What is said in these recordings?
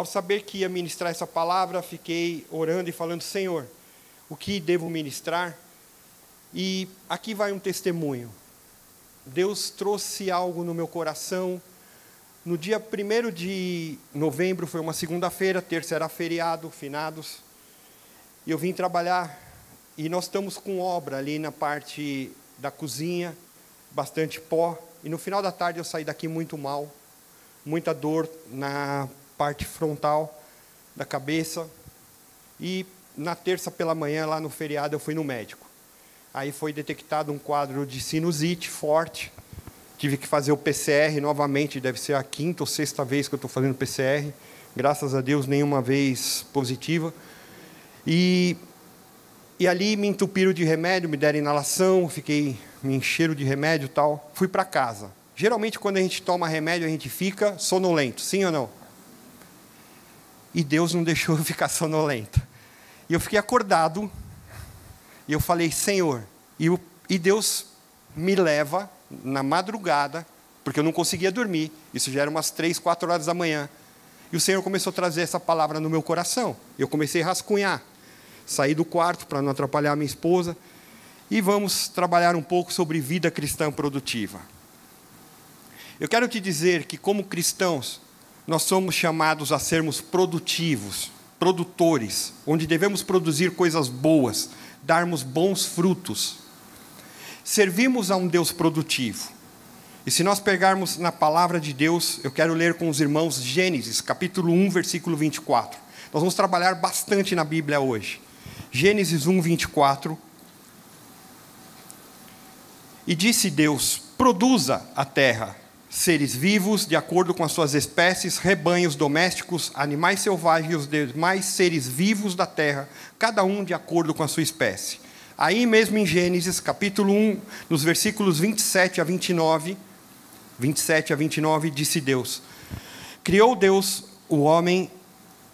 Ao saber que ia ministrar essa palavra, fiquei orando e falando: Senhor, o que devo ministrar? E aqui vai um testemunho. Deus trouxe algo no meu coração. No dia 1 de novembro, foi uma segunda-feira, terça era feriado, finados. E eu vim trabalhar e nós estamos com obra ali na parte da cozinha, bastante pó. E no final da tarde eu saí daqui muito mal, muita dor na parte frontal da cabeça. E na terça pela manhã, lá no feriado, eu fui no médico. Aí foi detectado um quadro de sinusite forte. Tive que fazer o PCR novamente, deve ser a quinta ou sexta vez que eu estou fazendo PCR. Graças a Deus, nenhuma vez positiva. E, e ali me entupiram de remédio, me deram inalação, fiquei, me encheram de remédio e tal. Fui para casa. Geralmente, quando a gente toma remédio, a gente fica sonolento, sim ou não? E Deus não deixou eu ficar sonolento. E eu fiquei acordado, e eu falei, Senhor, e, e Deus me leva na madrugada, porque eu não conseguia dormir, isso já era umas três, quatro horas da manhã, e o Senhor começou a trazer essa palavra no meu coração. Eu comecei a rascunhar, saí do quarto para não atrapalhar minha esposa, e vamos trabalhar um pouco sobre vida cristã produtiva. Eu quero te dizer que, como cristãos, nós somos chamados a sermos produtivos, produtores, onde devemos produzir coisas boas, darmos bons frutos. Servimos a um Deus produtivo. E se nós pegarmos na palavra de Deus, eu quero ler com os irmãos Gênesis, capítulo 1, versículo 24. Nós vamos trabalhar bastante na Bíblia hoje. Gênesis 1, 24. E disse Deus: Produza a terra seres vivos de acordo com as suas espécies, rebanhos domésticos, animais selvagens e os demais seres vivos da terra, cada um de acordo com a sua espécie. Aí mesmo em Gênesis, capítulo 1, nos versículos 27 a 29, 27 a 29, disse Deus: Criou Deus o homem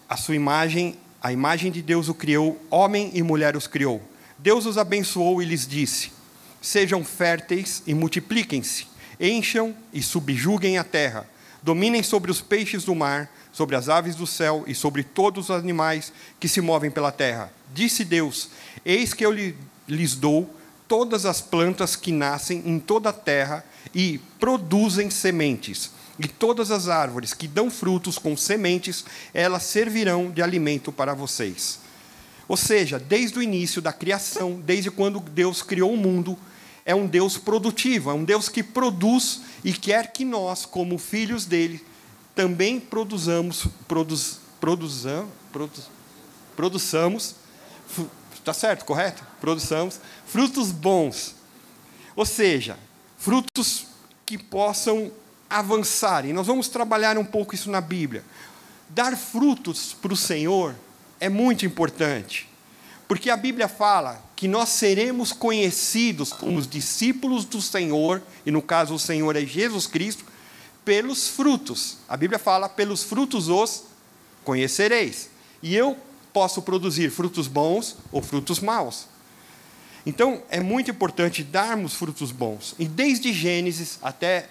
a sua imagem, a imagem de Deus o criou, homem e mulher os criou. Deus os abençoou e lhes disse: Sejam férteis e multipliquem-se Encham e subjuguem a terra, dominem sobre os peixes do mar, sobre as aves do céu e sobre todos os animais que se movem pela terra. Disse Deus: Eis que eu lhes dou todas as plantas que nascem em toda a terra e produzem sementes. E todas as árvores que dão frutos com sementes, elas servirão de alimento para vocês. Ou seja, desde o início da criação, desde quando Deus criou o mundo, é um Deus produtivo, é um Deus que produz e quer que nós, como filhos dele, também produzamos, produz, produzam, produz, produçamos, está certo, correto? Produçamos frutos bons. Ou seja, frutos que possam avançar. E nós vamos trabalhar um pouco isso na Bíblia. Dar frutos para o Senhor é muito importante. Porque a Bíblia fala que nós seremos conhecidos como os discípulos do Senhor, e no caso o Senhor é Jesus Cristo, pelos frutos. A Bíblia fala: pelos frutos os conhecereis. E eu posso produzir frutos bons ou frutos maus. Então, é muito importante darmos frutos bons. E desde Gênesis até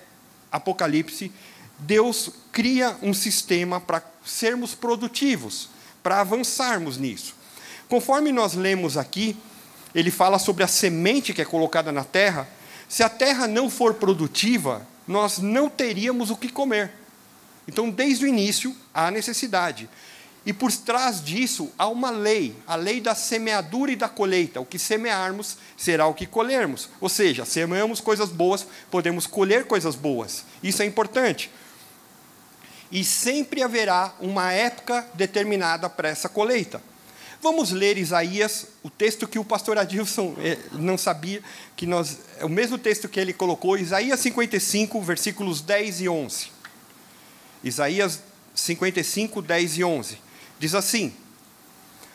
Apocalipse, Deus cria um sistema para sermos produtivos, para avançarmos nisso. Conforme nós lemos aqui, ele fala sobre a semente que é colocada na terra. Se a terra não for produtiva, nós não teríamos o que comer. Então, desde o início, há necessidade. E por trás disso há uma lei, a lei da semeadura e da colheita. O que semearmos será o que colhermos. Ou seja, semeamos coisas boas, podemos colher coisas boas. Isso é importante. E sempre haverá uma época determinada para essa colheita. Vamos ler Isaías, o texto que o pastor Adilson eh, não sabia, que nós, é o mesmo texto que ele colocou, Isaías 55, versículos 10 e 11. Isaías 55, 10 e 11. Diz assim: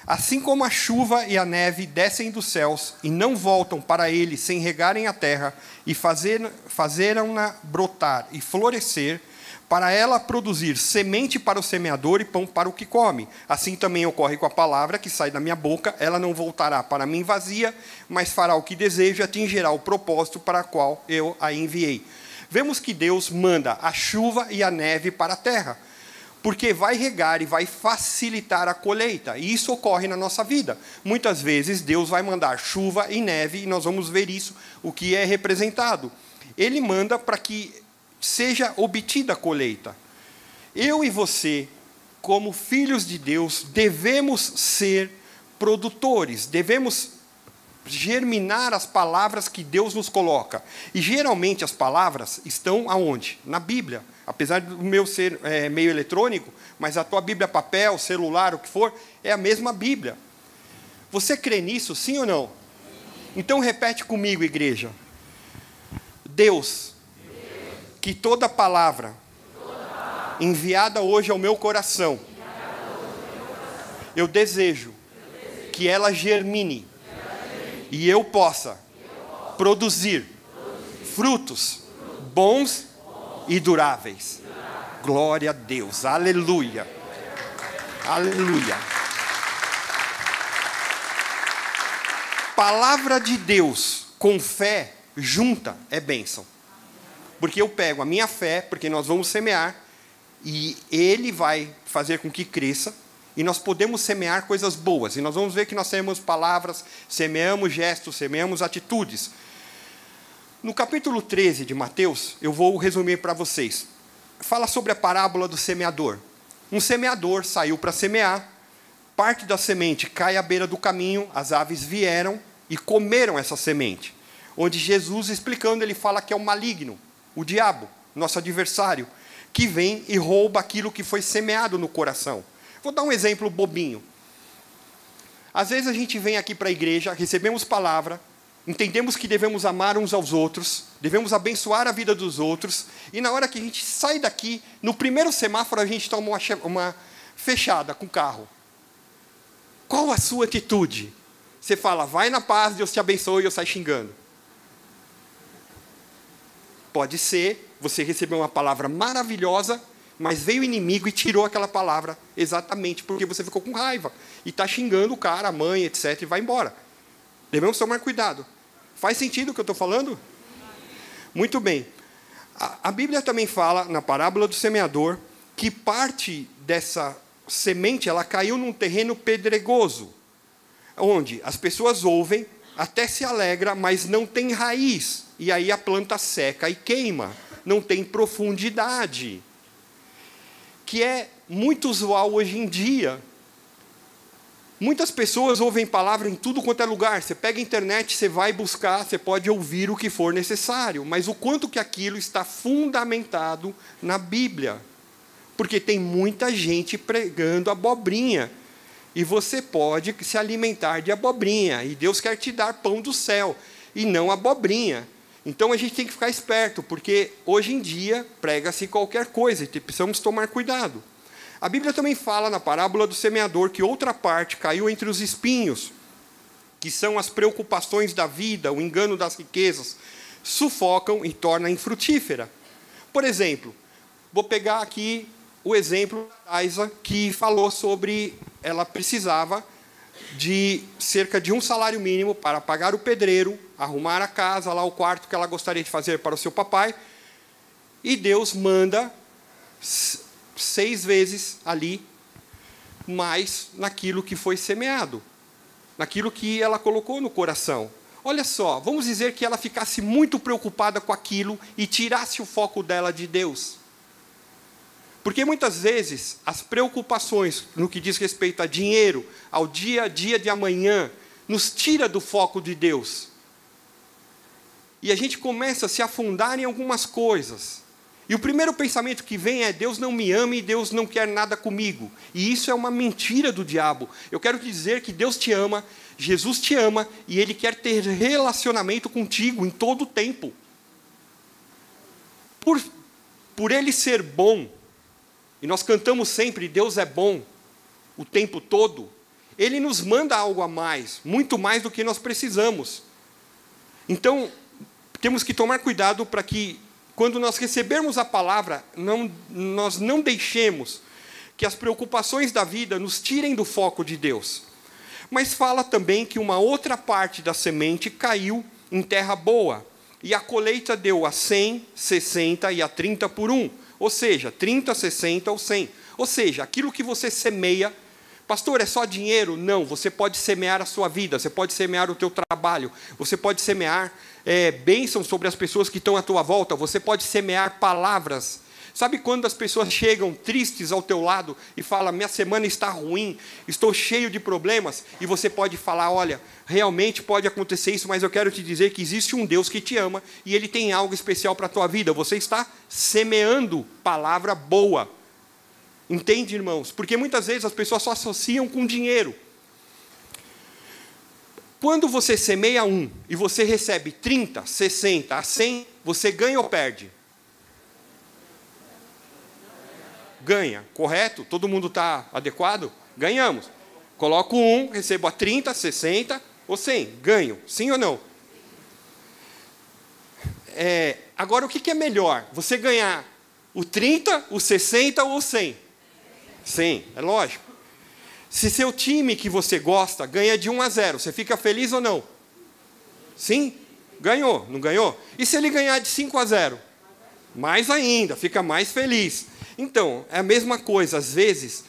Assim como a chuva e a neve descem dos céus e não voltam para ele sem regarem a terra e fazer, fazeram-na brotar e florescer, para ela produzir semente para o semeador e pão para o que come. Assim também ocorre com a palavra que sai da minha boca, ela não voltará para mim vazia, mas fará o que deseja atingirá o propósito para o qual eu a enviei. Vemos que Deus manda a chuva e a neve para a terra porque vai regar e vai facilitar a colheita. E isso ocorre na nossa vida. Muitas vezes Deus vai mandar chuva e neve e nós vamos ver isso, o que é representado. Ele manda para que seja obtida a colheita. Eu e você, como filhos de Deus, devemos ser produtores, devemos germinar as palavras que Deus nos coloca. E geralmente as palavras estão aonde? Na Bíblia. Apesar do meu ser é, meio eletrônico, mas a tua Bíblia papel, celular, o que for, é a mesma Bíblia. Você crê nisso, sim ou não? Então repete comigo, igreja. Deus, que toda palavra enviada hoje ao meu coração, eu desejo que ela germine e eu possa produzir frutos bons e duráveis. Glória a Deus, aleluia, aleluia. Palavra de Deus com fé junta é bênção. Porque eu pego a minha fé, porque nós vamos semear, e Ele vai fazer com que cresça, e nós podemos semear coisas boas. E nós vamos ver que nós semeamos palavras, semeamos gestos, semeamos atitudes. No capítulo 13 de Mateus, eu vou resumir para vocês. Fala sobre a parábola do semeador. Um semeador saiu para semear, parte da semente cai à beira do caminho, as aves vieram e comeram essa semente. Onde Jesus, explicando, ele fala que é o maligno, o diabo, nosso adversário, que vem e rouba aquilo que foi semeado no coração. Vou dar um exemplo bobinho. Às vezes a gente vem aqui para a igreja, recebemos palavra, entendemos que devemos amar uns aos outros, devemos abençoar a vida dos outros, e na hora que a gente sai daqui, no primeiro semáforo a gente toma uma, fechada com o carro. Qual a sua atitude? Você fala, vai na paz, Deus te abençoe, e eu saio xingando. Pode ser, você recebeu uma palavra maravilhosa, mas veio o inimigo e tirou aquela palavra exatamente porque você ficou com raiva e está xingando o cara, a mãe, etc., e vai embora. Devemos tomar cuidado. Faz sentido o que eu estou falando? Muito bem. A, Bíblia também fala, na parábola do semeador, que parte dessa semente ela caiu num terreno pedregoso, onde as pessoas ouvem, até se alegra, mas não tem raiz. E aí a planta seca e queima. Não tem profundidade que é muito usual hoje em dia. Muitas pessoas ouvem palavra em tudo quanto é lugar. Você pega a internet, você vai buscar, você pode ouvir o que for necessário, mas o quanto que aquilo está fundamentado na Bíblia. Porque tem muita gente pregando abobrinha. E você pode se alimentar de abobrinha. E Deus quer te dar pão do céu, e não abobrinha. Então a gente tem que ficar esperto, porque hoje em dia prega-se qualquer coisa e precisamos tomar cuidado. A Bíblia também fala na parábola do semeador que outra parte caiu entre os espinhos, que são as preocupações da vida, o engano das riquezas, sufocam e tornam infrutífera. Por exemplo, vou pegar aqui o exemplo da Isa, que falou sobre ela precisava de cerca de um salário mínimo para pagar o pedreiro, arrumar a casa, lá o quarto que ela gostaria de fazer para o seu papai. E Deus manda seis vezes ali mais naquilo que foi semeado, naquilo que ela colocou no coração. Olha só, vamos dizer que ela ficasse muito preocupada com aquilo e tirasse o foco dela de Deus. Porque muitas vezes as preocupações no que diz respeito a dinheiro, ao dia a dia de amanhã, nos tira do foco de Deus. E a gente começa a se afundar em algumas coisas. E o primeiro pensamento que vem é: Deus não me ama e Deus não quer nada comigo. E isso é uma mentira do diabo. Eu quero dizer que Deus te ama, Jesus te ama e Ele quer ter relacionamento contigo em todo o tempo. Por, por Ele ser bom, e nós cantamos sempre: Deus é bom. o tempo todo, ele nos manda algo a mais, muito mais do que nós precisamos. Então, temos que tomar cuidado para que, quando nós recebermos a palavra, não, nós não deixemos que as preocupações da vida nos tirem do foco de Deus. Mas fala também que uma outra parte da semente caiu em terra boa, e a colheita deu a 100, 60 e a 30 por um, ou seja, 30, 60 ou 100. Ou seja, aquilo que você semeia, pastor, é só dinheiro? Não, você pode semear a sua vida, você pode semear o teu trabalho, você pode semear é, bênçãos sobre as pessoas que estão à tua volta, você pode semear palavras Sabe quando as pessoas chegam tristes ao teu lado e falam: "Minha semana está ruim, estou cheio de problemas", e você pode falar: "Olha, realmente pode acontecer isso, mas eu quero te dizer que existe um Deus que te ama e ele tem algo especial para a tua vida. Você está semeando palavra boa". Entende, irmãos? Porque muitas vezes as pessoas só associam com dinheiro. Quando você semeia um e você recebe 30, 60 a 100, você ganha ou perde? Ganha, correto? Todo mundo está adequado? Ganhamos. Coloco um, recebo a 30, 60 ou 100. Ganho. Sim ou não? É, agora, o que é melhor? Você ganhar o 30, o 60 ou o 100? 100, é lógico. Se seu time que você gosta ganha de 1 a 0, você fica feliz ou não? Sim? Ganhou, não ganhou? E se ele ganhar de 5 a 0? Mais ainda, fica mais feliz. Então, é a mesma coisa, às vezes,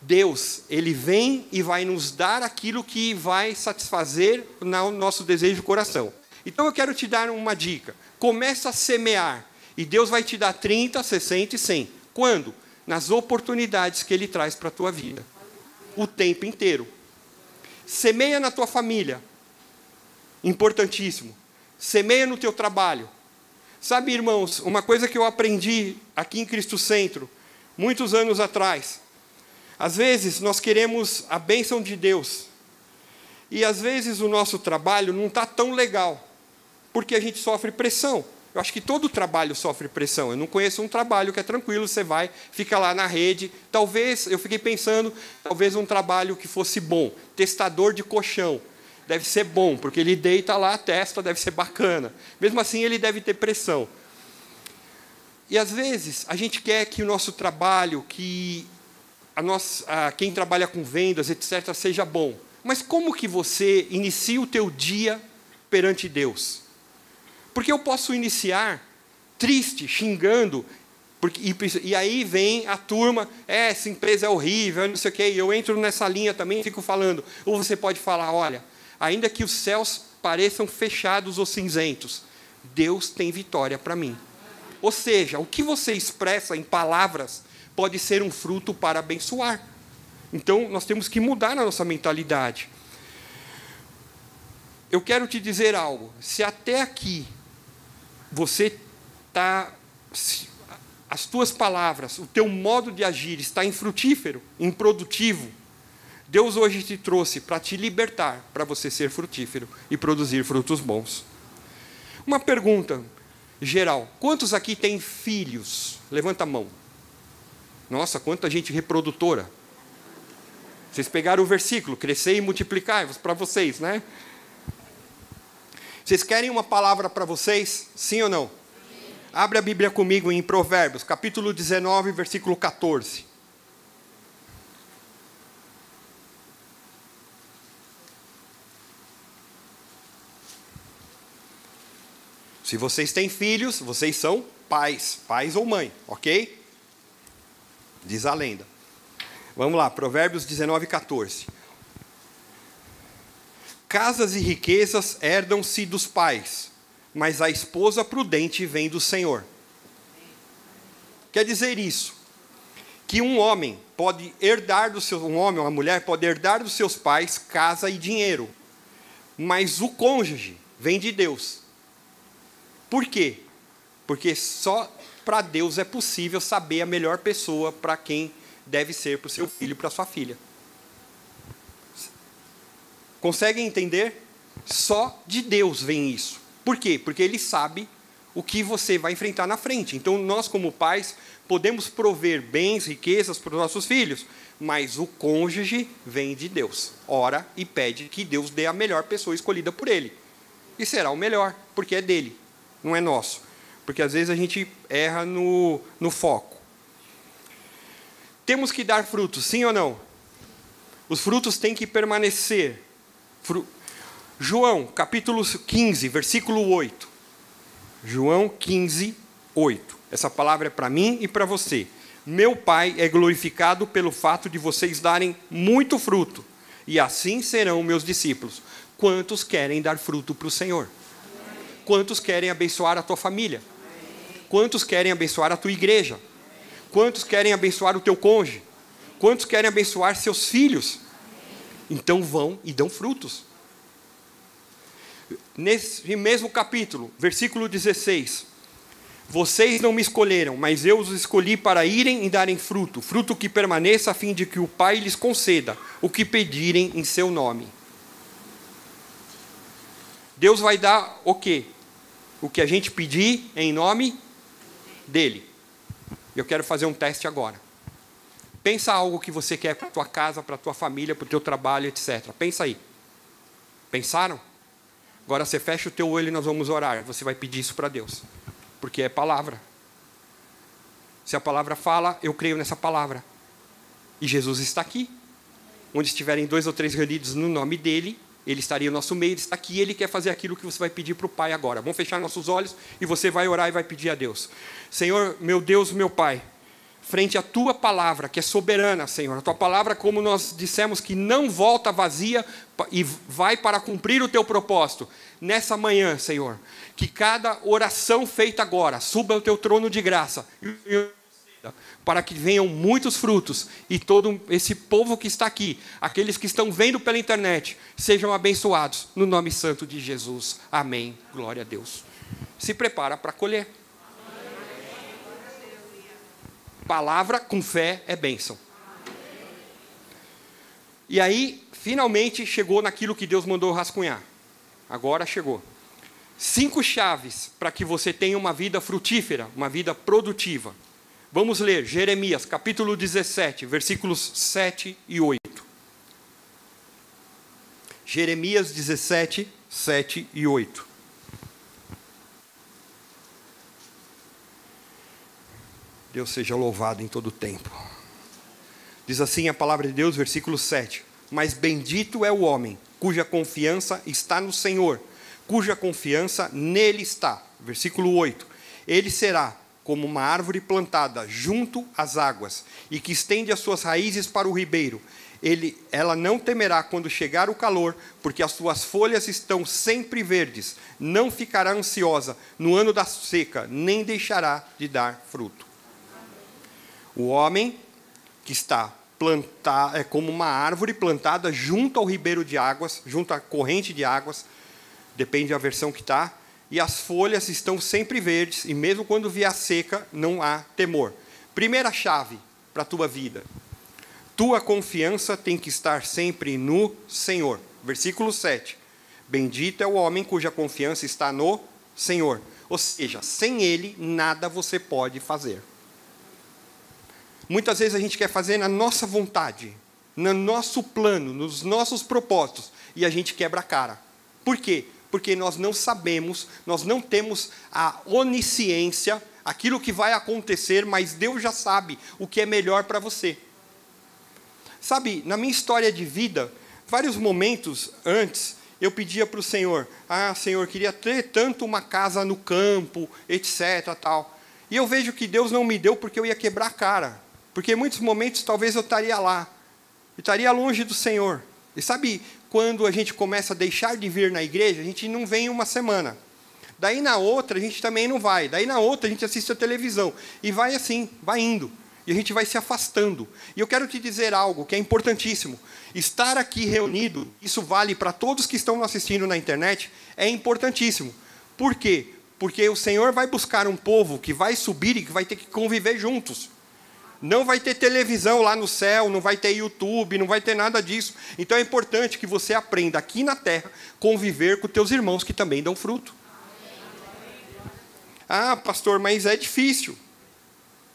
Deus, ele vem e vai nos dar aquilo que vai satisfazer o nosso desejo do coração. Então eu quero te dar uma dica. Começa a semear e Deus vai te dar 30, 60 e 100. Quando? Nas oportunidades que ele traz para a tua vida. O tempo inteiro. Semeia na tua família. Importantíssimo. Semeia no teu trabalho. Sabe, irmãos, uma coisa que eu aprendi aqui em Cristo Centro, muitos anos atrás. Às vezes nós queremos a bênção de Deus, e às vezes o nosso trabalho não está tão legal, porque a gente sofre pressão. Eu acho que todo trabalho sofre pressão. Eu não conheço um trabalho que é tranquilo, você vai, fica lá na rede. Talvez, eu fiquei pensando, talvez um trabalho que fosse bom, testador de colchão deve ser bom, porque ele deita lá a testa, deve ser bacana. Mesmo assim, ele deve ter pressão. E às vezes a gente quer que o nosso trabalho, que a nossa, a, quem trabalha com vendas, etc., seja bom. Mas como que você inicia o teu dia perante Deus? Porque eu posso iniciar triste, xingando, porque, e, e, aí vem a turma, é, essa empresa é horrível, não sei o quê, e eu entro nessa linha também e fico falando. Ou você pode falar, olha, ainda que os céus pareçam fechados ou cinzentos, Deus tem vitória para mim. Ou seja, o que você expressa em palavras pode ser um fruto para abençoar. Então, nós temos que mudar a nossa mentalidade. Eu quero te dizer algo. Se até aqui você está. As tuas palavras, o teu modo de agir está infrutífero, improdutivo, Deus hoje te trouxe para te libertar, para você ser frutífero e produzir frutos bons. Uma pergunta geral: quantos aqui têm filhos? Levanta a mão. Nossa, quanta gente reprodutora. Vocês pegaram o versículo, crescer e multiplicar para vocês, né? Vocês querem uma palavra para vocês? Sim ou não? Sim. Abre a Bíblia comigo em Provérbios, capítulo 19, versículo 14. Se vocês têm filhos, vocês são pais, pais ou mãe, ok? Diz a lenda. Vamos lá, Provérbios 19, 14. Casas e riquezas herdam-se dos pais, mas a esposa prudente vem do Senhor. Quer dizer isso, que um homem pode herdar do seu, um homem ou uma mulher pode herdar dos seus pais casa e dinheiro, mas o cônjuge vem de Deus. Por quê? Porque só para Deus é possível saber a melhor pessoa para quem deve ser para o seu filho para sua filha. Conseguem entender? Só de Deus vem isso. Por quê? Porque Ele sabe o que você vai enfrentar na frente. Então, nós, como pais, podemos prover bens, riquezas para os nossos filhos, mas o cônjuge vem de Deus. Ora e pede que Deus dê a melhor pessoa escolhida por ele. E será o melhor, porque é dele, não é nosso. Porque às vezes a gente erra no, no foco. Temos que dar frutos, sim ou não? Os frutos têm que permanecer. Fru... João, capítulo 15, versículo 8. João 15, 8. Essa palavra é para mim e para você. Meu Pai é glorificado pelo fato de vocês darem muito fruto, e assim serão meus discípulos. Quantos querem dar fruto para o Senhor? Quantos querem abençoar a tua família? Quantos querem abençoar a tua igreja? Quantos querem abençoar o teu cônjuge? Quantos querem abençoar seus filhos? Então vão e dão frutos. Nesse mesmo capítulo, versículo 16: Vocês não me escolheram, mas eu os escolhi para irem e darem fruto, fruto que permaneça, a fim de que o Pai lhes conceda o que pedirem em seu nome. Deus vai dar o quê? O que a gente pedir em nome dele. Eu quero fazer um teste agora. Pensa algo que você quer para tua casa, para tua família, para o teu trabalho, etc. Pensa aí. Pensaram? Agora você fecha o teu olho e nós vamos orar. Você vai pedir isso para Deus. Porque é palavra. Se a palavra fala, eu creio nessa palavra. E Jesus está aqui. Onde estiverem dois ou três reunidos no nome dele, ele estaria no nosso meio, ele está aqui, ele quer fazer aquilo que você vai pedir para o Pai agora. Vamos fechar nossos olhos e você vai orar e vai pedir a Deus. Senhor, meu Deus, meu Pai, frente à tua palavra, que é soberana, Senhor. A tua palavra, como nós dissemos, que não volta vazia e vai para cumprir o teu propósito. Nessa manhã, Senhor, que cada oração feita agora suba ao teu trono de graça para que venham muitos frutos e todo esse povo que está aqui, aqueles que estão vendo pela internet, sejam abençoados no nome santo de Jesus. Amém. Glória a Deus. Se prepara para colher. Palavra com fé é bênção. E aí, finalmente chegou naquilo que Deus mandou rascunhar. Agora chegou. Cinco chaves para que você tenha uma vida frutífera, uma vida produtiva. Vamos ler Jeremias capítulo 17, versículos 7 e 8. Jeremias 17, 7 e 8. Deus seja louvado em todo o tempo. Diz assim a palavra de Deus, versículo 7. Mas bendito é o homem cuja confiança está no Senhor, cuja confiança nele está. Versículo 8. Ele será como uma árvore plantada junto às águas e que estende as suas raízes para o ribeiro. Ele, ela não temerá quando chegar o calor, porque as suas folhas estão sempre verdes. Não ficará ansiosa no ano da seca, nem deixará de dar fruto. O homem que está plantado é como uma árvore plantada junto ao ribeiro de águas, junto à corrente de águas, depende da versão que está, e as folhas estão sempre verdes, e mesmo quando vier seca, não há temor. Primeira chave para a tua vida. Tua confiança tem que estar sempre no Senhor. Versículo 7. Bendito é o homem cuja confiança está no Senhor. Ou seja, sem Ele, nada você pode fazer. Muitas vezes a gente quer fazer na nossa vontade, no nosso plano, nos nossos propósitos, e a gente quebra a cara. Por quê? Porque nós não sabemos, nós não temos a onisciência, aquilo que vai acontecer, mas Deus já sabe o que é melhor para você. Sabe, na minha história de vida, vários momentos antes, eu pedia para o Senhor: Ah, Senhor, queria ter tanto uma casa no campo, etc. tal. E eu vejo que Deus não me deu porque eu ia quebrar a cara. Porque em muitos momentos talvez eu estaria lá, eu estaria longe do Senhor. E sabe, quando a gente começa a deixar de vir na igreja, a gente não vem uma semana. Daí na outra a gente também não vai. Daí na outra a gente assiste a televisão. E vai assim, vai indo. E a gente vai se afastando. E eu quero te dizer algo que é importantíssimo. Estar aqui reunido, isso vale para todos que estão assistindo na internet, é importantíssimo. Por quê? Porque o Senhor vai buscar um povo que vai subir e que vai ter que conviver juntos. Não vai ter televisão lá no céu, não vai ter YouTube, não vai ter nada disso. Então é importante que você aprenda aqui na terra conviver com teus irmãos que também dão fruto. Ah, pastor, mas é difícil.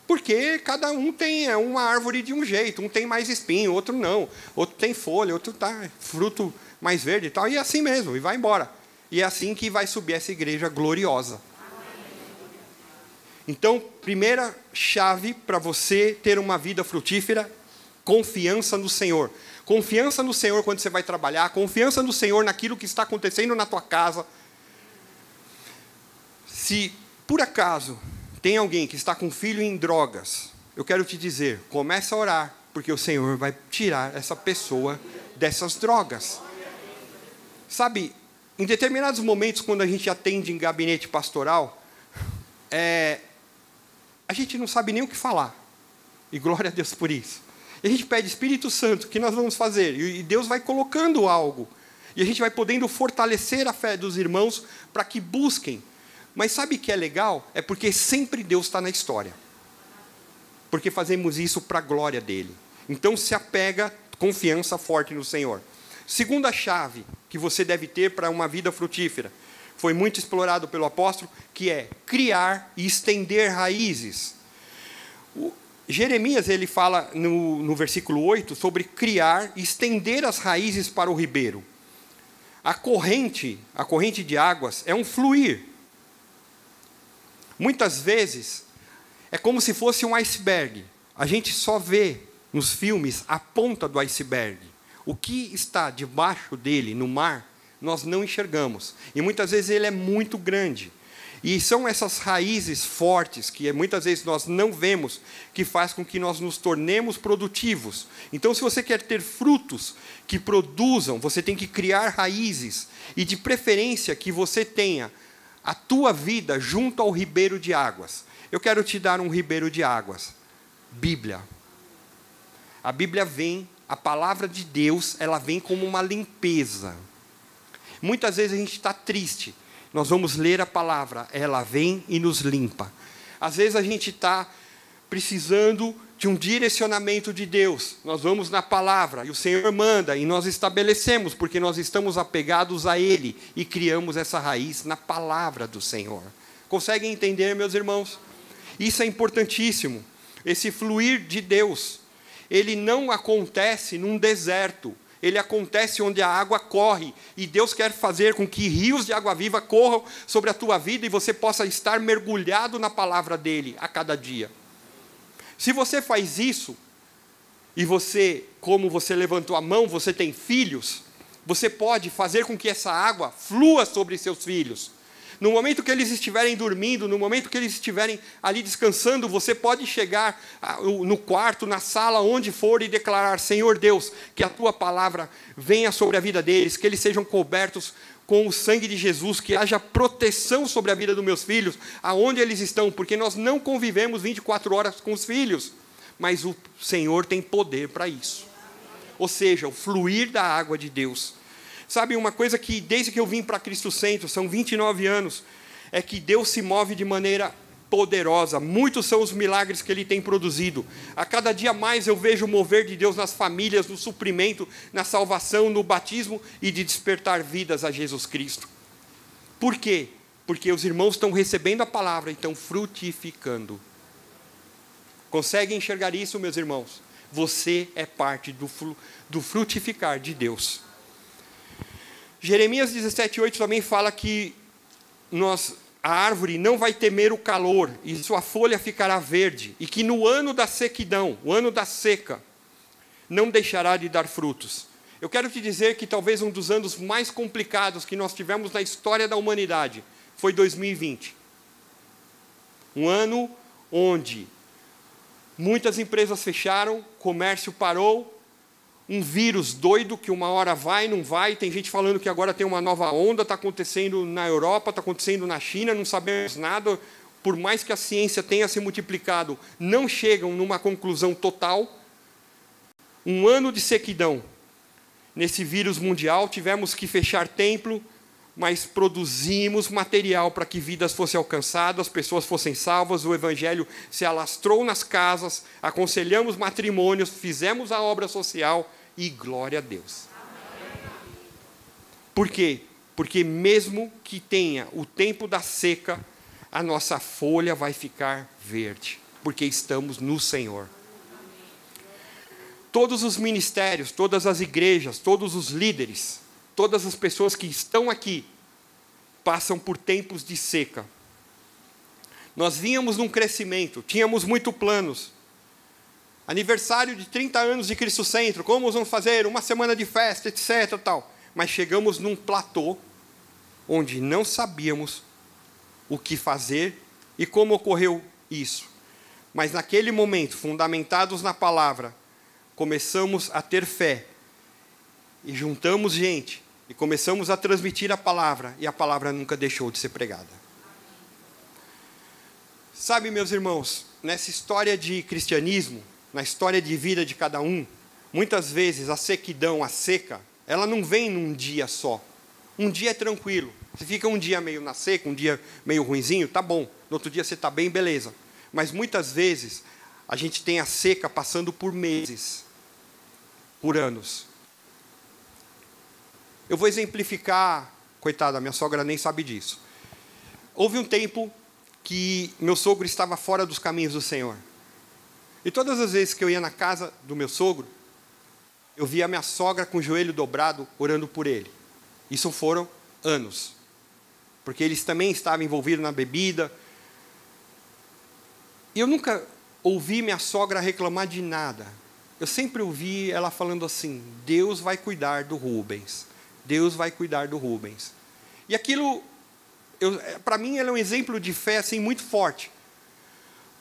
Porque cada um tem é uma árvore de um jeito, um tem mais espinho, outro não, outro tem folha, outro tá fruto mais verde e tal, e é assim mesmo, e vai embora. E é assim que vai subir essa igreja gloriosa. Então, primeira chave para você ter uma vida frutífera, confiança no Senhor. Confiança no Senhor quando você vai trabalhar, confiança no Senhor naquilo que está acontecendo na tua casa. Se por acaso tem alguém que está com filho em drogas, eu quero te dizer, comece a orar, porque o Senhor vai tirar essa pessoa dessas drogas. Sabe, em determinados momentos, quando a gente atende em gabinete pastoral, é, a gente não sabe nem o que falar. E glória a Deus por isso. E a gente pede, Espírito Santo, o que nós vamos fazer? E Deus vai colocando algo. E a gente vai podendo fortalecer a fé dos irmãos para que busquem mas sabe o que é legal? É porque sempre Deus está na história. Porque fazemos isso para a glória dele. Então se apega, confiança forte no Senhor. Segunda chave que você deve ter para uma vida frutífera, foi muito explorado pelo apóstolo, que é criar e estender raízes. O Jeremias ele fala no, no versículo 8 sobre criar e estender as raízes para o ribeiro. A corrente, a corrente de águas é um fluir. Muitas vezes é como se fosse um iceberg. A gente só vê nos filmes a ponta do iceberg. O que está debaixo dele, no mar, nós não enxergamos. E muitas vezes ele é muito grande. E são essas raízes fortes que muitas vezes nós não vemos que faz com que nós nos tornemos produtivos. Então, se você quer ter frutos que produzam, você tem que criar raízes e de preferência que você tenha a tua vida junto ao ribeiro de águas. Eu quero te dar um ribeiro de águas. Bíblia. A Bíblia vem, a palavra de Deus, ela vem como uma limpeza. Muitas vezes a gente está triste. Nós vamos ler a palavra, ela vem e nos limpa. Às vezes a gente está precisando de um direcionamento de Deus. Nós vamos na palavra e o Senhor manda e nós estabelecemos, porque nós estamos apegados a Ele e criamos essa raiz na palavra do Senhor. Conseguem entender, meus irmãos? Isso é importantíssimo. Esse fluir de Deus, ele não acontece num deserto, ele acontece onde a água corre, e Deus quer fazer com que rios de água viva corram sobre a tua vida e você possa estar mergulhado na palavra dele a cada dia. Se você faz isso, e você, como você levantou a mão, você tem filhos, você pode fazer com que essa água flua sobre seus filhos. No momento que eles estiverem dormindo, no momento que eles estiverem ali descansando, você pode chegar no quarto, na sala, onde for e declarar: Senhor Deus, que a tua palavra venha sobre a vida deles, que eles sejam cobertos com o sangue de Jesus, que haja proteção sobre a vida dos meus filhos, aonde eles estão, porque nós não convivemos 24 horas com os filhos, mas o Senhor tem poder para isso. Ou seja, o fluir da água de Deus. Sabe, uma coisa que desde que eu vim para Cristo Centro, são 29 anos, é que Deus se move de maneira poderosa. Muitos são os milagres que ele tem produzido. A cada dia mais eu vejo o mover de Deus nas famílias, no suprimento, na salvação, no batismo e de despertar vidas a Jesus Cristo. Por quê? Porque os irmãos estão recebendo a palavra e estão frutificando. Conseguem enxergar isso, meus irmãos? Você é parte do, do frutificar de Deus. Jeremias 17,8 também fala que nós a árvore não vai temer o calor, e sua folha ficará verde, e que no ano da sequidão, o ano da seca, não deixará de dar frutos. Eu quero te dizer que talvez um dos anos mais complicados que nós tivemos na história da humanidade foi 2020. Um ano onde muitas empresas fecharam, comércio parou, um vírus doido que uma hora vai, não vai. Tem gente falando que agora tem uma nova onda, está acontecendo na Europa, está acontecendo na China, não sabemos nada. Por mais que a ciência tenha se multiplicado, não chegam numa conclusão total. Um ano de sequidão. Nesse vírus mundial, tivemos que fechar templo, mas produzimos material para que vidas fossem alcançadas, as pessoas fossem salvas, o evangelho se alastrou nas casas, aconselhamos matrimônios, fizemos a obra social e glória a Deus. Por quê? Porque mesmo que tenha o tempo da seca, a nossa folha vai ficar verde, porque estamos no Senhor. Todos os ministérios, todas as igrejas, todos os líderes, todas as pessoas que estão aqui, passam por tempos de seca. Nós vínhamos num crescimento, tínhamos muito planos. Aniversário de 30 anos de Cristo Centro, como vamos fazer? Uma semana de festa, etc. Tal. Mas chegamos num platô onde não sabíamos o que fazer e como ocorreu isso. Mas naquele momento, fundamentados na palavra, começamos a ter fé e juntamos gente e começamos a transmitir a palavra e a palavra nunca deixou de ser pregada. Sabe, meus irmãos, nessa história de cristianismo, na história de vida de cada um, muitas vezes a sequidão, a seca, ela não vem num dia só. Um dia é tranquilo. Você fica um dia meio na seca, um dia meio ruinzinho, tá bom. No outro dia você está bem, beleza. Mas muitas vezes a gente tem a seca passando por meses, por anos. Eu vou exemplificar, coitada, minha sogra nem sabe disso. Houve um tempo que meu sogro estava fora dos caminhos do Senhor. E todas as vezes que eu ia na casa do meu sogro, eu via minha sogra com o joelho dobrado orando por ele. Isso foram anos. Porque eles também estavam envolvidos na bebida. E eu nunca ouvi minha sogra reclamar de nada. Eu sempre ouvi ela falando assim: Deus vai cuidar do Rubens. Deus vai cuidar do Rubens. E aquilo, para mim, ele é um exemplo de fé assim, muito forte.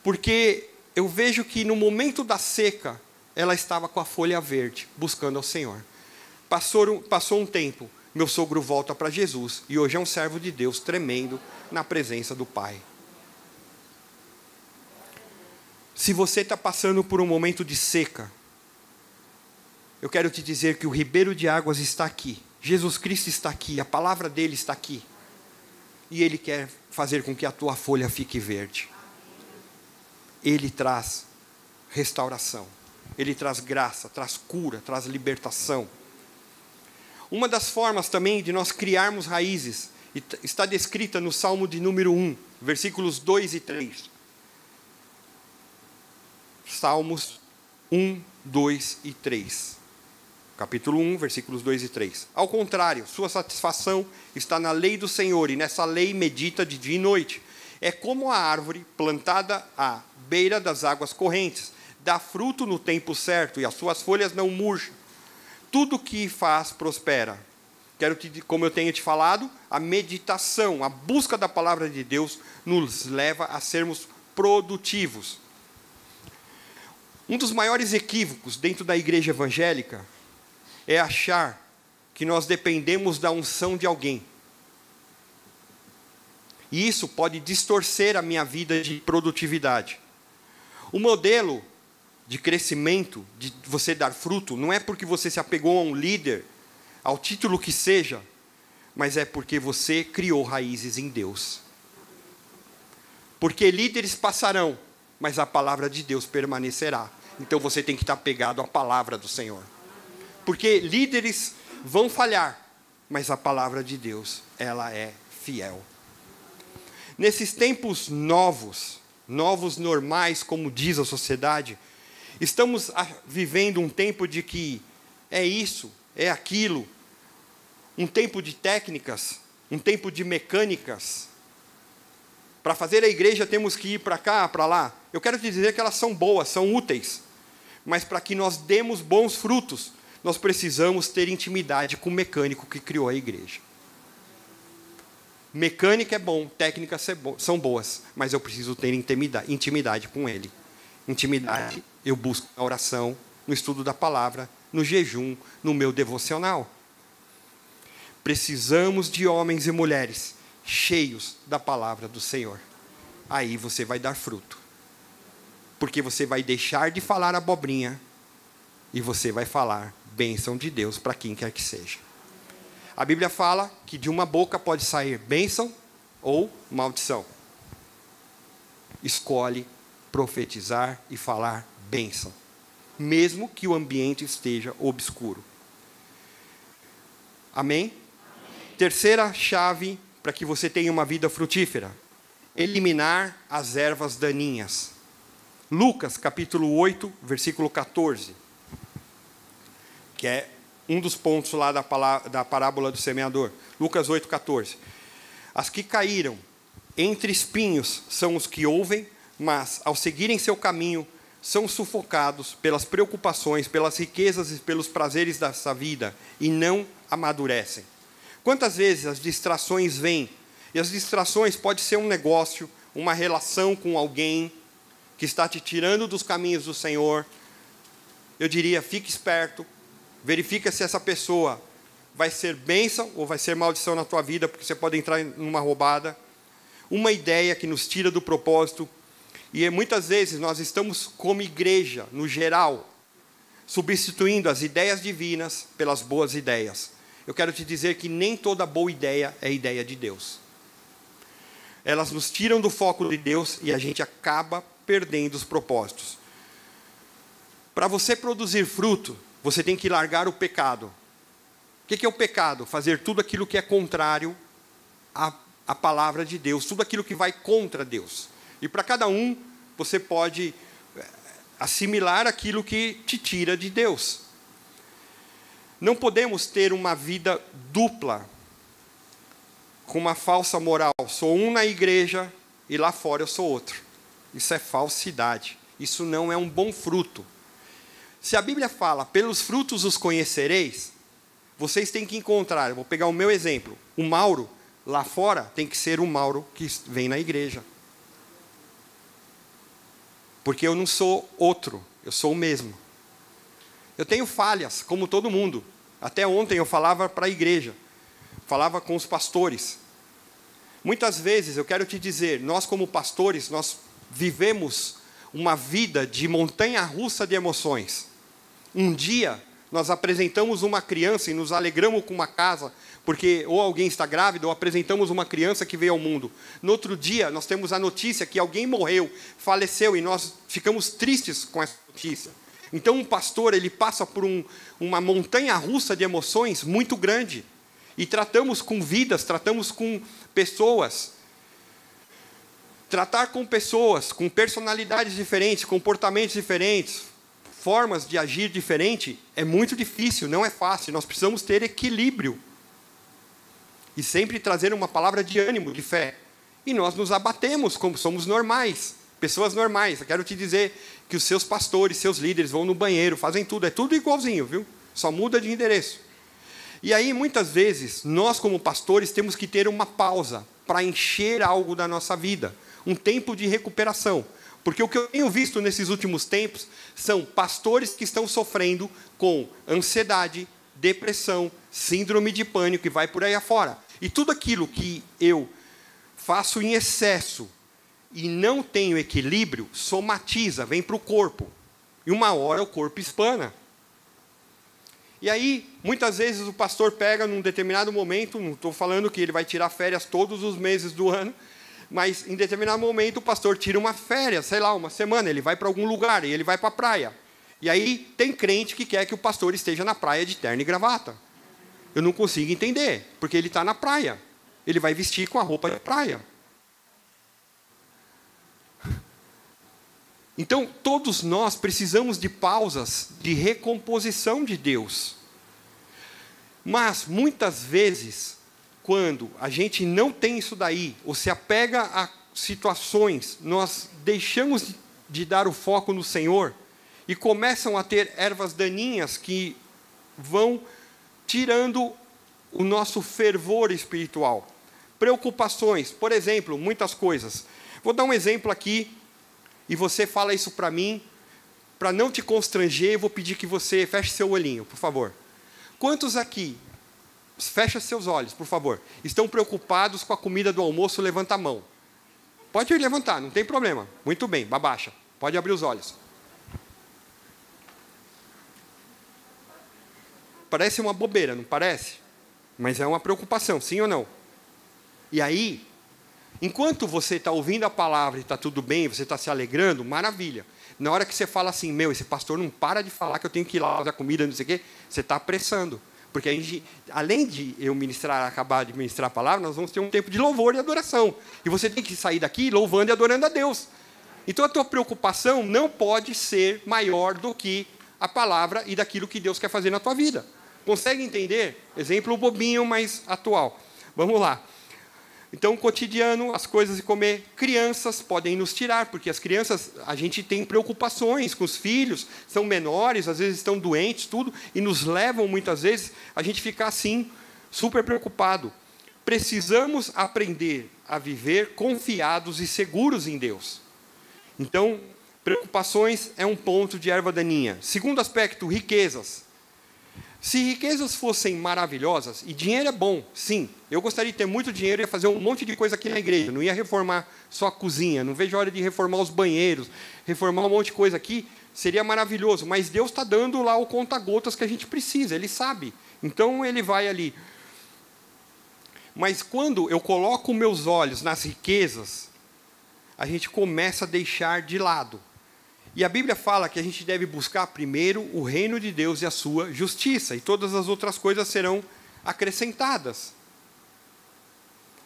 Porque eu vejo que no momento da seca, ela estava com a folha verde, buscando ao Senhor. Passou, passou um tempo, meu sogro volta para Jesus e hoje é um servo de Deus tremendo na presença do Pai. Se você está passando por um momento de seca, eu quero te dizer que o ribeiro de águas está aqui. Jesus Cristo está aqui, a palavra dele está aqui. E ele quer fazer com que a tua folha fique verde ele traz restauração, ele traz graça, traz cura, traz libertação. Uma das formas também de nós criarmos raízes está descrita no Salmo de número 1, versículos 2 e 3. Salmos 1, 2 e 3. Capítulo 1, versículos 2 e 3. Ao contrário, sua satisfação está na lei do Senhor, e nessa lei medita de dia e noite. É como a árvore plantada à beira das águas correntes, dá fruto no tempo certo e as suas folhas não murcham. Tudo que faz prospera. Quero te, como eu tenho te falado, a meditação, a busca da palavra de Deus nos leva a sermos produtivos. Um dos maiores equívocos dentro da igreja evangélica é achar que nós dependemos da unção de alguém. E isso pode distorcer a minha vida de produtividade. O modelo de crescimento, de você dar fruto, não é porque você se apegou a um líder, ao título que seja, mas é porque você criou raízes em Deus. Porque líderes passarão, mas a palavra de Deus permanecerá. Então você tem que estar pegado à palavra do Senhor. Porque líderes vão falhar, mas a palavra de Deus, ela é fiel. Nesses tempos novos, novos normais, como diz a sociedade, estamos vivendo um tempo de que é isso, é aquilo, um tempo de técnicas, um tempo de mecânicas. Para fazer a igreja temos que ir para cá, para lá. Eu quero te dizer que elas são boas, são úteis, mas para que nós demos bons frutos, nós precisamos ter intimidade com o mecânico que criou a igreja. Mecânica é bom, técnicas são boas, mas eu preciso ter intimidade, intimidade com Ele. Intimidade eu busco na oração, no estudo da palavra, no jejum, no meu devocional. Precisamos de homens e mulheres cheios da palavra do Senhor. Aí você vai dar fruto. Porque você vai deixar de falar abobrinha e você vai falar bênção de Deus para quem quer que seja. A Bíblia fala que de uma boca pode sair bênção ou maldição. Escolhe profetizar e falar bênção, mesmo que o ambiente esteja obscuro. Amém? Amém. Terceira chave para que você tenha uma vida frutífera eliminar as ervas daninhas. Lucas capítulo 8, versículo 14, que é um dos pontos lá da, palavra, da parábola do semeador. Lucas 8, 14. As que caíram entre espinhos são os que ouvem, mas ao seguirem seu caminho são sufocados pelas preocupações, pelas riquezas e pelos prazeres dessa vida e não amadurecem. Quantas vezes as distrações vêm? E as distrações pode ser um negócio, uma relação com alguém que está te tirando dos caminhos do Senhor. Eu diria, fique esperto, verifica se essa pessoa vai ser bênção ou vai ser maldição na tua vida, porque você pode entrar numa roubada. Uma ideia que nos tira do propósito. E muitas vezes nós estamos como igreja, no geral, substituindo as ideias divinas pelas boas ideias. Eu quero te dizer que nem toda boa ideia é ideia de Deus. Elas nos tiram do foco de Deus e a gente acaba perdendo os propósitos. Para você produzir fruto, você tem que largar o pecado. O que é o pecado? Fazer tudo aquilo que é contrário à, à palavra de Deus, tudo aquilo que vai contra Deus. E para cada um, você pode eh, assimilar aquilo que te tira de Deus. Não podemos ter uma vida dupla, com uma falsa moral. Sou um na igreja e lá fora eu sou outro. Isso é falsidade. Isso não é um bom fruto. Se a Bíblia fala, pelos frutos os conhecereis, vocês têm que encontrar, vou pegar o meu exemplo, o Mauro, lá fora, tem que ser o Mauro que vem na igreja. Porque eu não sou outro, eu sou o mesmo. Eu tenho falhas, como todo mundo. Até ontem eu falava para a igreja, falava com os pastores. Muitas vezes, eu quero te dizer, nós como pastores, nós vivemos uma vida de montanha russa de emoções. Um dia nós apresentamos uma criança e nos alegramos com uma casa, porque ou alguém está grávido, ou apresentamos uma criança que veio ao mundo. No outro dia, nós temos a notícia que alguém morreu, faleceu, e nós ficamos tristes com essa notícia. Então, um pastor ele passa por um, uma montanha russa de emoções muito grande. E tratamos com vidas, tratamos com pessoas. Tratar com pessoas com personalidades diferentes, comportamentos diferentes, formas de agir diferente é muito difícil, não é fácil. Nós precisamos ter equilíbrio. E sempre trazer uma palavra de ânimo, de fé. E nós nos abatemos como somos normais, pessoas normais. Eu quero te dizer que os seus pastores, seus líderes vão no banheiro, fazem tudo, é tudo igualzinho, viu? Só muda de endereço. E aí, muitas vezes, nós, como pastores, temos que ter uma pausa para encher algo da nossa vida, um tempo de recuperação. Porque o que eu tenho visto nesses últimos tempos são pastores que estão sofrendo com ansiedade, depressão, síndrome de pânico e vai por aí afora. E tudo aquilo que eu faço em excesso e não tenho equilíbrio, somatiza, vem para o corpo. E uma hora o corpo espana. E aí, muitas vezes o pastor pega num determinado momento, não estou falando que ele vai tirar férias todos os meses do ano, mas em determinado momento o pastor tira uma férias, sei lá, uma semana, ele vai para algum lugar e ele vai para a praia. E aí tem crente que quer que o pastor esteja na praia de terno e gravata. Eu não consigo entender, porque ele está na praia. Ele vai vestir com a roupa de praia. Então, todos nós precisamos de pausas de recomposição de Deus. Mas, muitas vezes, quando a gente não tem isso daí, ou se apega a situações, nós deixamos de dar o foco no Senhor e começam a ter ervas daninhas que vão tirando o nosso fervor espiritual. Preocupações, por exemplo, muitas coisas. Vou dar um exemplo aqui e você fala isso para mim, para não te constranger, eu vou pedir que você feche seu olhinho, por favor. Quantos aqui, fecha seus olhos, por favor, estão preocupados com a comida do almoço? Levanta a mão. Pode levantar, não tem problema. Muito bem, babaixa. Pode abrir os olhos. Parece uma bobeira, não parece? Mas é uma preocupação, sim ou não? E aí, Enquanto você está ouvindo a palavra e está tudo bem, você está se alegrando, maravilha. Na hora que você fala assim, meu, esse pastor não para de falar que eu tenho que ir lá fazer a comida, não sei o quê, você está apressando. Porque a gente, além de eu ministrar, acabar de ministrar a palavra, nós vamos ter um tempo de louvor e adoração. E você tem que sair daqui louvando e adorando a Deus. Então a tua preocupação não pode ser maior do que a palavra e daquilo que Deus quer fazer na tua vida. Consegue entender? Exemplo bobinho, mas atual. Vamos lá. Então, cotidiano, as coisas de comer. Crianças podem nos tirar, porque as crianças, a gente tem preocupações com os filhos, são menores, às vezes estão doentes, tudo, e nos levam muitas vezes a gente ficar assim, super preocupado. Precisamos aprender a viver confiados e seguros em Deus. Então, preocupações é um ponto de erva daninha. Segundo aspecto, riquezas. Se riquezas fossem maravilhosas, e dinheiro é bom, sim. Eu gostaria de ter muito dinheiro e fazer um monte de coisa aqui na igreja. Não ia reformar só a cozinha, não vejo a hora de reformar os banheiros, reformar um monte de coisa aqui. Seria maravilhoso, mas Deus está dando lá o conta-gotas que a gente precisa, Ele sabe. Então Ele vai ali. Mas quando eu coloco meus olhos nas riquezas, a gente começa a deixar de lado e a Bíblia fala que a gente deve buscar primeiro o reino de Deus e a sua justiça, e todas as outras coisas serão acrescentadas.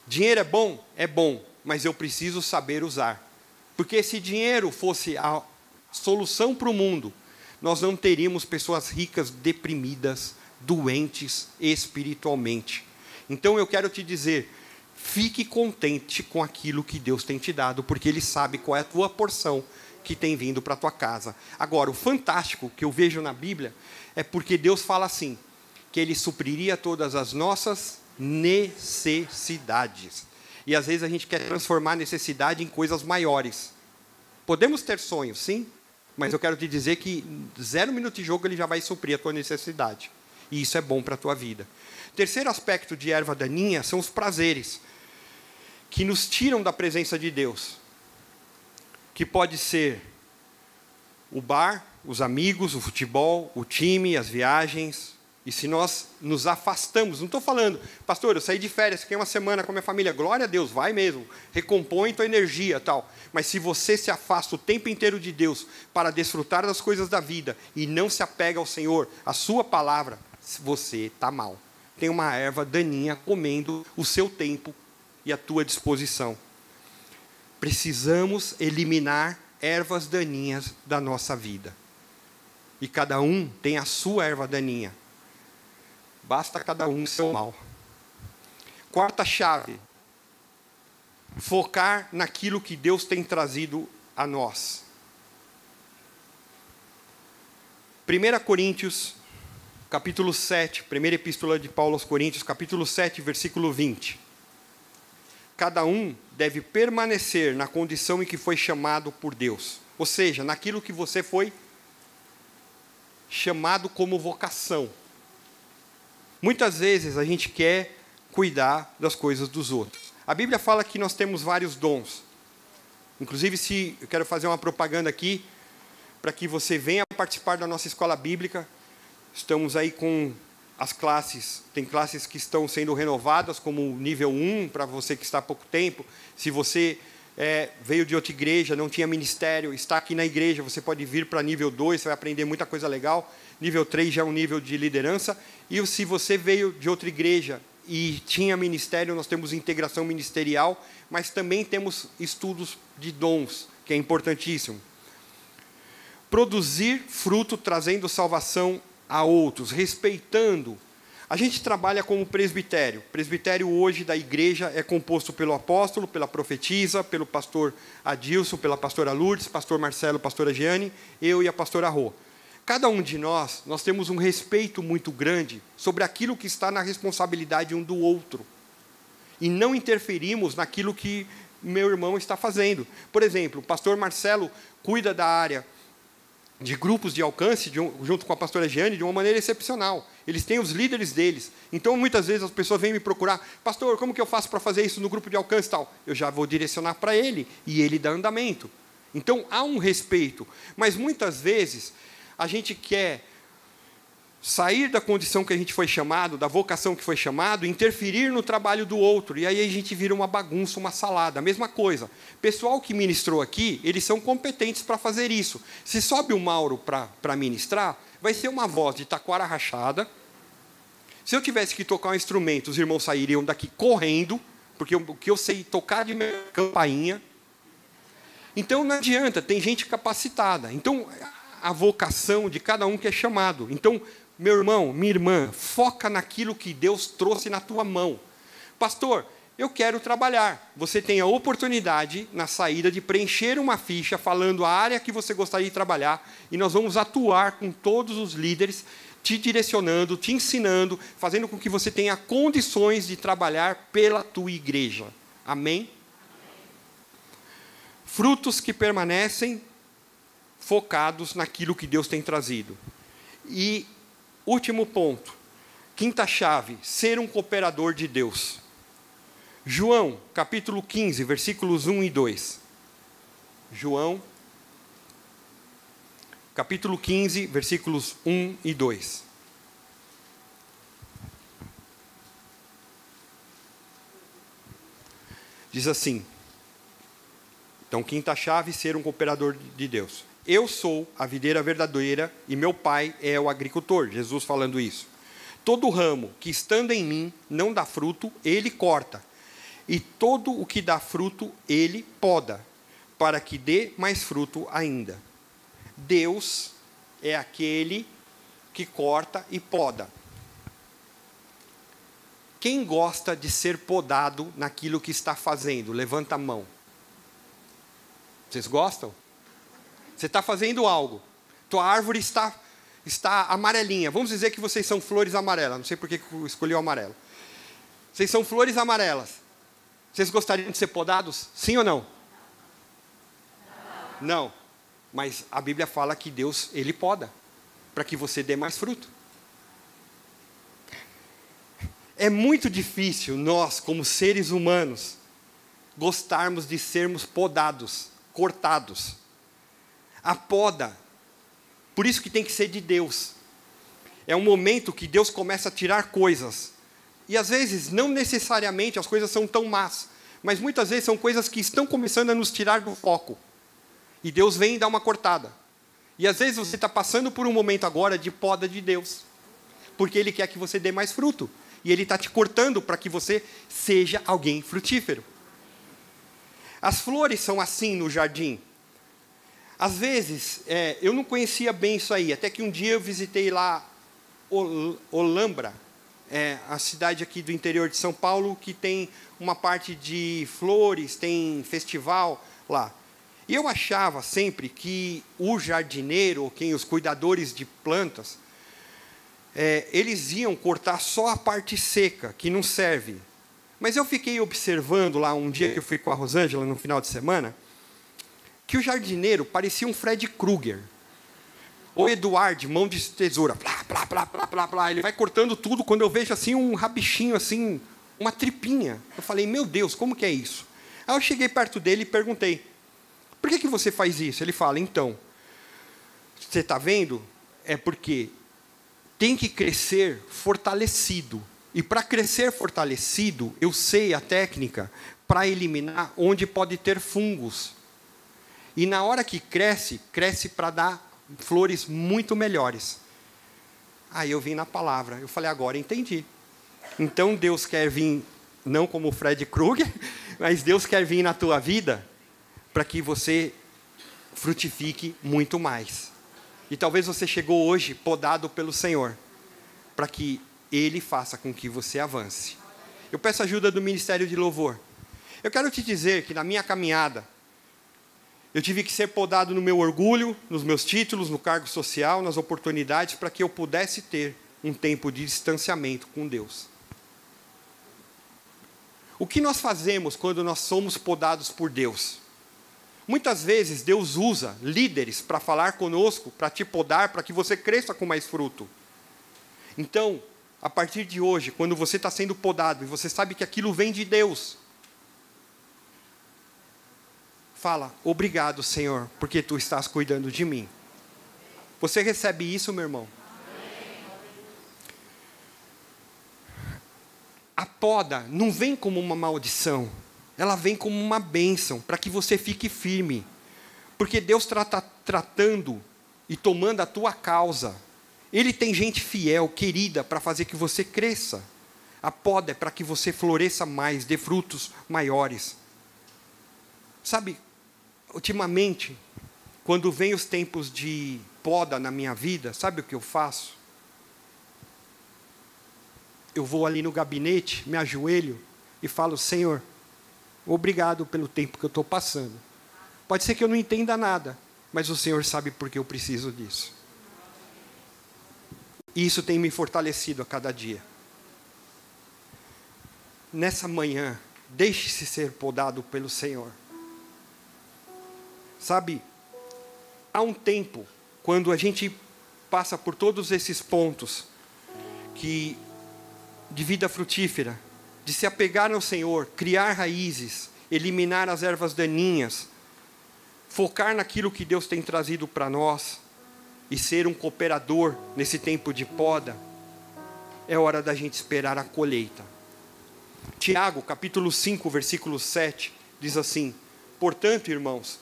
Dinheiro é bom? É bom, mas eu preciso saber usar. Porque se dinheiro fosse a solução para o mundo, nós não teríamos pessoas ricas deprimidas, doentes espiritualmente. Então eu quero te dizer, fique contente com aquilo que Deus tem te dado, porque Ele sabe qual é a tua porção que tem vindo para a tua casa. Agora, o fantástico que eu vejo na Bíblia é porque Deus fala assim: que Ele supriria todas as nossas necessidades. E às vezes a gente quer transformar necessidade em coisas maiores. Podemos ter sonhos, sim, mas eu quero te dizer que zero minuto de jogo ele já vai suprir a tua necessidade. E isso é bom para a tua vida. Terceiro aspecto de erva daninha são os prazeres, que nos tiram da presença de Deus que pode ser o bar, os amigos, o futebol, o time, as viagens. E se nós nos afastamos, não estou falando, pastor, eu saí de férias, fiquei uma semana com a minha família, glória a Deus, vai mesmo, recompõe tua energia tal. Mas se você se afasta o tempo inteiro de Deus para desfrutar das coisas da vida e não se apega ao Senhor, a sua palavra, você está mal. Tem uma erva daninha comendo o seu tempo e a tua disposição. Precisamos eliminar ervas daninhas da nossa vida. E cada um tem a sua erva daninha. Basta cada um seu mal. Quarta chave: focar naquilo que Deus tem trazido a nós. 1 Coríntios, capítulo 7, primeira epístola de Paulo aos Coríntios, capítulo 7, versículo 20 cada um deve permanecer na condição em que foi chamado por Deus. Ou seja, naquilo que você foi chamado como vocação. Muitas vezes a gente quer cuidar das coisas dos outros. A Bíblia fala que nós temos vários dons. Inclusive, se eu quero fazer uma propaganda aqui para que você venha participar da nossa escola bíblica. Estamos aí com as classes, tem classes que estão sendo renovadas, como nível 1, para você que está há pouco tempo. Se você é, veio de outra igreja, não tinha ministério, está aqui na igreja, você pode vir para nível 2, você vai aprender muita coisa legal. Nível 3 já é um nível de liderança. E se você veio de outra igreja e tinha ministério, nós temos integração ministerial, mas também temos estudos de dons, que é importantíssimo. Produzir fruto trazendo salvação a outros, respeitando. A gente trabalha como presbitério. Presbitério hoje da igreja é composto pelo apóstolo, pela profetisa, pelo pastor Adilson, pela pastora Lourdes, pastor Marcelo, pastora Giane, eu e a pastora Rô. Cada um de nós, nós temos um respeito muito grande sobre aquilo que está na responsabilidade um do outro. E não interferimos naquilo que meu irmão está fazendo. Por exemplo, o pastor Marcelo cuida da área de grupos de alcance, de um, junto com a pastora Giane, de uma maneira excepcional. Eles têm os líderes deles. Então, muitas vezes, as pessoas vêm me procurar, pastor, como que eu faço para fazer isso no grupo de alcance e tal? Eu já vou direcionar para ele, e ele dá andamento. Então, há um respeito. Mas, muitas vezes, a gente quer sair da condição que a gente foi chamado, da vocação que foi chamado, interferir no trabalho do outro. E aí a gente vira uma bagunça, uma salada. A mesma coisa. Pessoal que ministrou aqui, eles são competentes para fazer isso. Se sobe o Mauro para ministrar, vai ser uma voz de taquara rachada, Se eu tivesse que tocar um instrumento, os irmãos sairiam daqui correndo, porque o que eu sei tocar de campainha. Então não adianta, tem gente capacitada. Então a vocação de cada um que é chamado. Então, meu irmão, minha irmã, foca naquilo que Deus trouxe na tua mão. Pastor, eu quero trabalhar. Você tem a oportunidade na saída de preencher uma ficha falando a área que você gostaria de trabalhar e nós vamos atuar com todos os líderes te direcionando, te ensinando, fazendo com que você tenha condições de trabalhar pela tua igreja. Amém? Frutos que permanecem focados naquilo que Deus tem trazido. E último ponto, quinta chave, ser um cooperador de Deus. João, capítulo 15, versículos 1 e 2. João capítulo 15, versículos 1 e 2. Diz assim: Então, quinta chave, ser um cooperador de Deus. Eu sou a videira verdadeira e meu pai é o agricultor. Jesus falando isso. Todo ramo que estando em mim não dá fruto, ele corta. E todo o que dá fruto, ele poda, para que dê mais fruto ainda. Deus é aquele que corta e poda. Quem gosta de ser podado naquilo que está fazendo? Levanta a mão. Vocês gostam? Você está fazendo algo. Tua árvore está, está amarelinha. Vamos dizer que vocês são flores amarelas. Não sei por que escolhi o amarelo. Vocês são flores amarelas. Vocês gostariam de ser podados? Sim ou não? Não. Mas a Bíblia fala que Deus, Ele poda, para que você dê mais fruto. É muito difícil nós, como seres humanos, gostarmos de sermos podados, cortados. A poda, por isso que tem que ser de Deus. É um momento que Deus começa a tirar coisas. E às vezes, não necessariamente as coisas são tão más, mas muitas vezes são coisas que estão começando a nos tirar do foco. E Deus vem e dá uma cortada. E às vezes você está passando por um momento agora de poda de Deus, porque Ele quer que você dê mais fruto. E Ele está te cortando para que você seja alguém frutífero. As flores são assim no jardim. Às vezes, é, eu não conhecia bem isso aí, até que um dia eu visitei lá Olambra, é, a cidade aqui do interior de São Paulo, que tem uma parte de flores, tem festival lá. E eu achava sempre que o jardineiro, ou quem os cuidadores de plantas, é, eles iam cortar só a parte seca, que não serve. Mas eu fiquei observando lá um dia que eu fui com a Rosângela no final de semana, que o jardineiro parecia um Fred Krueger. O Eduardo, mão de tesoura, plá, plá, plá, plá, plá, plá, ele vai cortando tudo. Quando eu vejo assim um rabichinho, assim, uma tripinha, eu falei, meu Deus, como que é isso? Aí eu cheguei perto dele e perguntei, por que, que você faz isso? Ele fala, então, você está vendo? É porque tem que crescer fortalecido. E para crescer fortalecido, eu sei a técnica para eliminar onde pode ter fungos. E na hora que cresce, cresce para dar flores muito melhores. Aí eu vim na palavra, eu falei, agora entendi. Então Deus quer vir, não como Fred Krueger, mas Deus quer vir na tua vida para que você frutifique muito mais. E talvez você chegou hoje podado pelo Senhor, para que Ele faça com que você avance. Eu peço ajuda do Ministério de Louvor. Eu quero te dizer que na minha caminhada, eu tive que ser podado no meu orgulho, nos meus títulos, no cargo social, nas oportunidades, para que eu pudesse ter um tempo de distanciamento com Deus. O que nós fazemos quando nós somos podados por Deus? Muitas vezes Deus usa líderes para falar conosco, para te podar, para que você cresça com mais fruto. Então, a partir de hoje, quando você está sendo podado e você sabe que aquilo vem de Deus, fala: Obrigado, Senhor, porque tu estás cuidando de mim. Você recebe isso, meu irmão? A poda não vem como uma maldição ela vem como uma bênção para que você fique firme. Porque Deus está tratando e tomando a tua causa. Ele tem gente fiel, querida, para fazer que você cresça. A poda é para que você floresça mais, dê frutos maiores. Sabe, ultimamente, quando vem os tempos de poda na minha vida, sabe o que eu faço? Eu vou ali no gabinete, me ajoelho e falo: Senhor, obrigado pelo tempo que eu estou passando. Pode ser que eu não entenda nada, mas o Senhor sabe por que eu preciso disso. E isso tem me fortalecido a cada dia. Nessa manhã, deixe-se ser podado pelo Senhor. Sabe, há um tempo, quando a gente passa por todos esses pontos que de vida frutífera, de se apegar ao Senhor, criar raízes, eliminar as ervas daninhas, focar naquilo que Deus tem trazido para nós e ser um cooperador nesse tempo de poda, é hora da gente esperar a colheita. Tiago, capítulo 5, versículo 7, diz assim: Portanto, irmãos,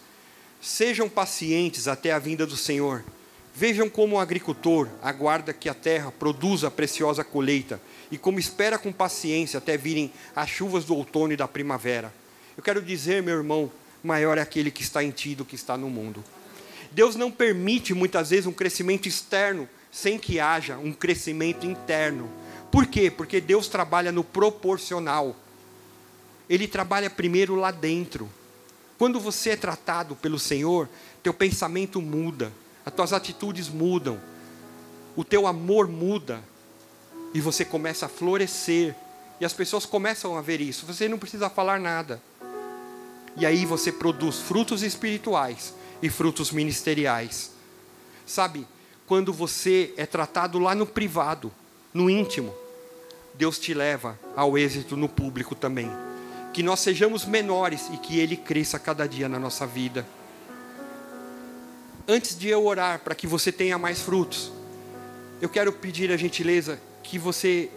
sejam pacientes até a vinda do Senhor. Vejam como o agricultor aguarda que a terra produza a preciosa colheita e como espera com paciência até virem as chuvas do outono e da primavera. Eu quero dizer, meu irmão, maior é aquele que está em ti do que está no mundo. Deus não permite muitas vezes um crescimento externo sem que haja um crescimento interno. Por quê? Porque Deus trabalha no proporcional. Ele trabalha primeiro lá dentro. Quando você é tratado pelo Senhor, teu pensamento muda, as tuas atitudes mudam, o teu amor muda e você começa a florescer. E as pessoas começam a ver isso. Você não precisa falar nada. E aí você produz frutos espirituais e frutos ministeriais. Sabe, quando você é tratado lá no privado, no íntimo, Deus te leva ao êxito no público também. Que nós sejamos menores e que Ele cresça cada dia na nossa vida. Antes de eu orar para que você tenha mais frutos, eu quero pedir a gentileza que você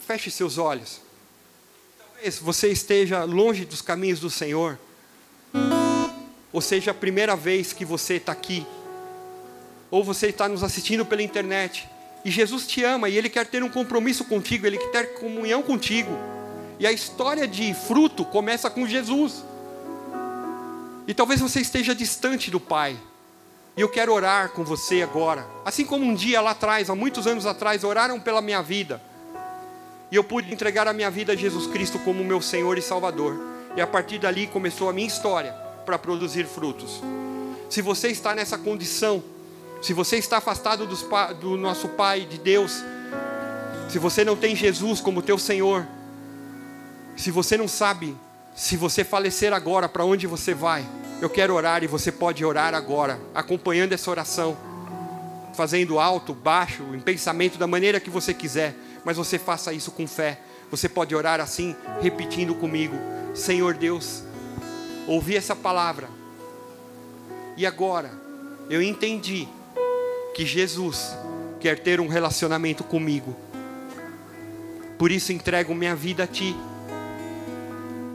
feche seus olhos. Talvez você esteja longe dos caminhos do Senhor ou seja a primeira vez que você está aqui, ou você está nos assistindo pela internet, e Jesus te ama e Ele quer ter um compromisso contigo, Ele quer ter comunhão contigo. E a história de fruto começa com Jesus. E talvez você esteja distante do Pai. E eu quero orar com você agora. Assim como um dia lá atrás, há muitos anos atrás, oraram pela minha vida. E eu pude entregar a minha vida a Jesus Cristo como meu Senhor e Salvador. E a partir dali começou a minha história para produzir frutos. Se você está nessa condição, se você está afastado do nosso Pai, de Deus, se você não tem Jesus como teu Senhor, se você não sabe, se você falecer agora, para onde você vai, eu quero orar e você pode orar agora, acompanhando essa oração, fazendo alto, baixo, em pensamento, da maneira que você quiser, mas você faça isso com fé. Você pode orar assim, repetindo comigo: Senhor Deus, ouvi essa palavra. E agora eu entendi que Jesus quer ter um relacionamento comigo. Por isso entrego minha vida a Ti.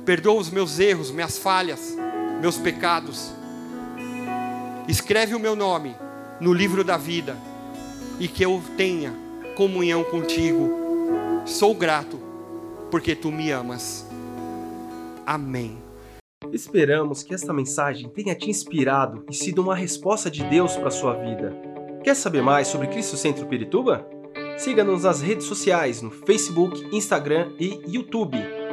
Perdoa os meus erros, minhas falhas, meus pecados. Escreve o meu nome no livro da vida e que eu tenha comunhão contigo. Sou grato porque tu me amas. Amém. Esperamos que esta mensagem tenha te inspirado e sido uma resposta de Deus para a sua vida. Quer saber mais sobre Cristo Centro Pirituba? Siga-nos nas redes sociais no Facebook, Instagram e YouTube,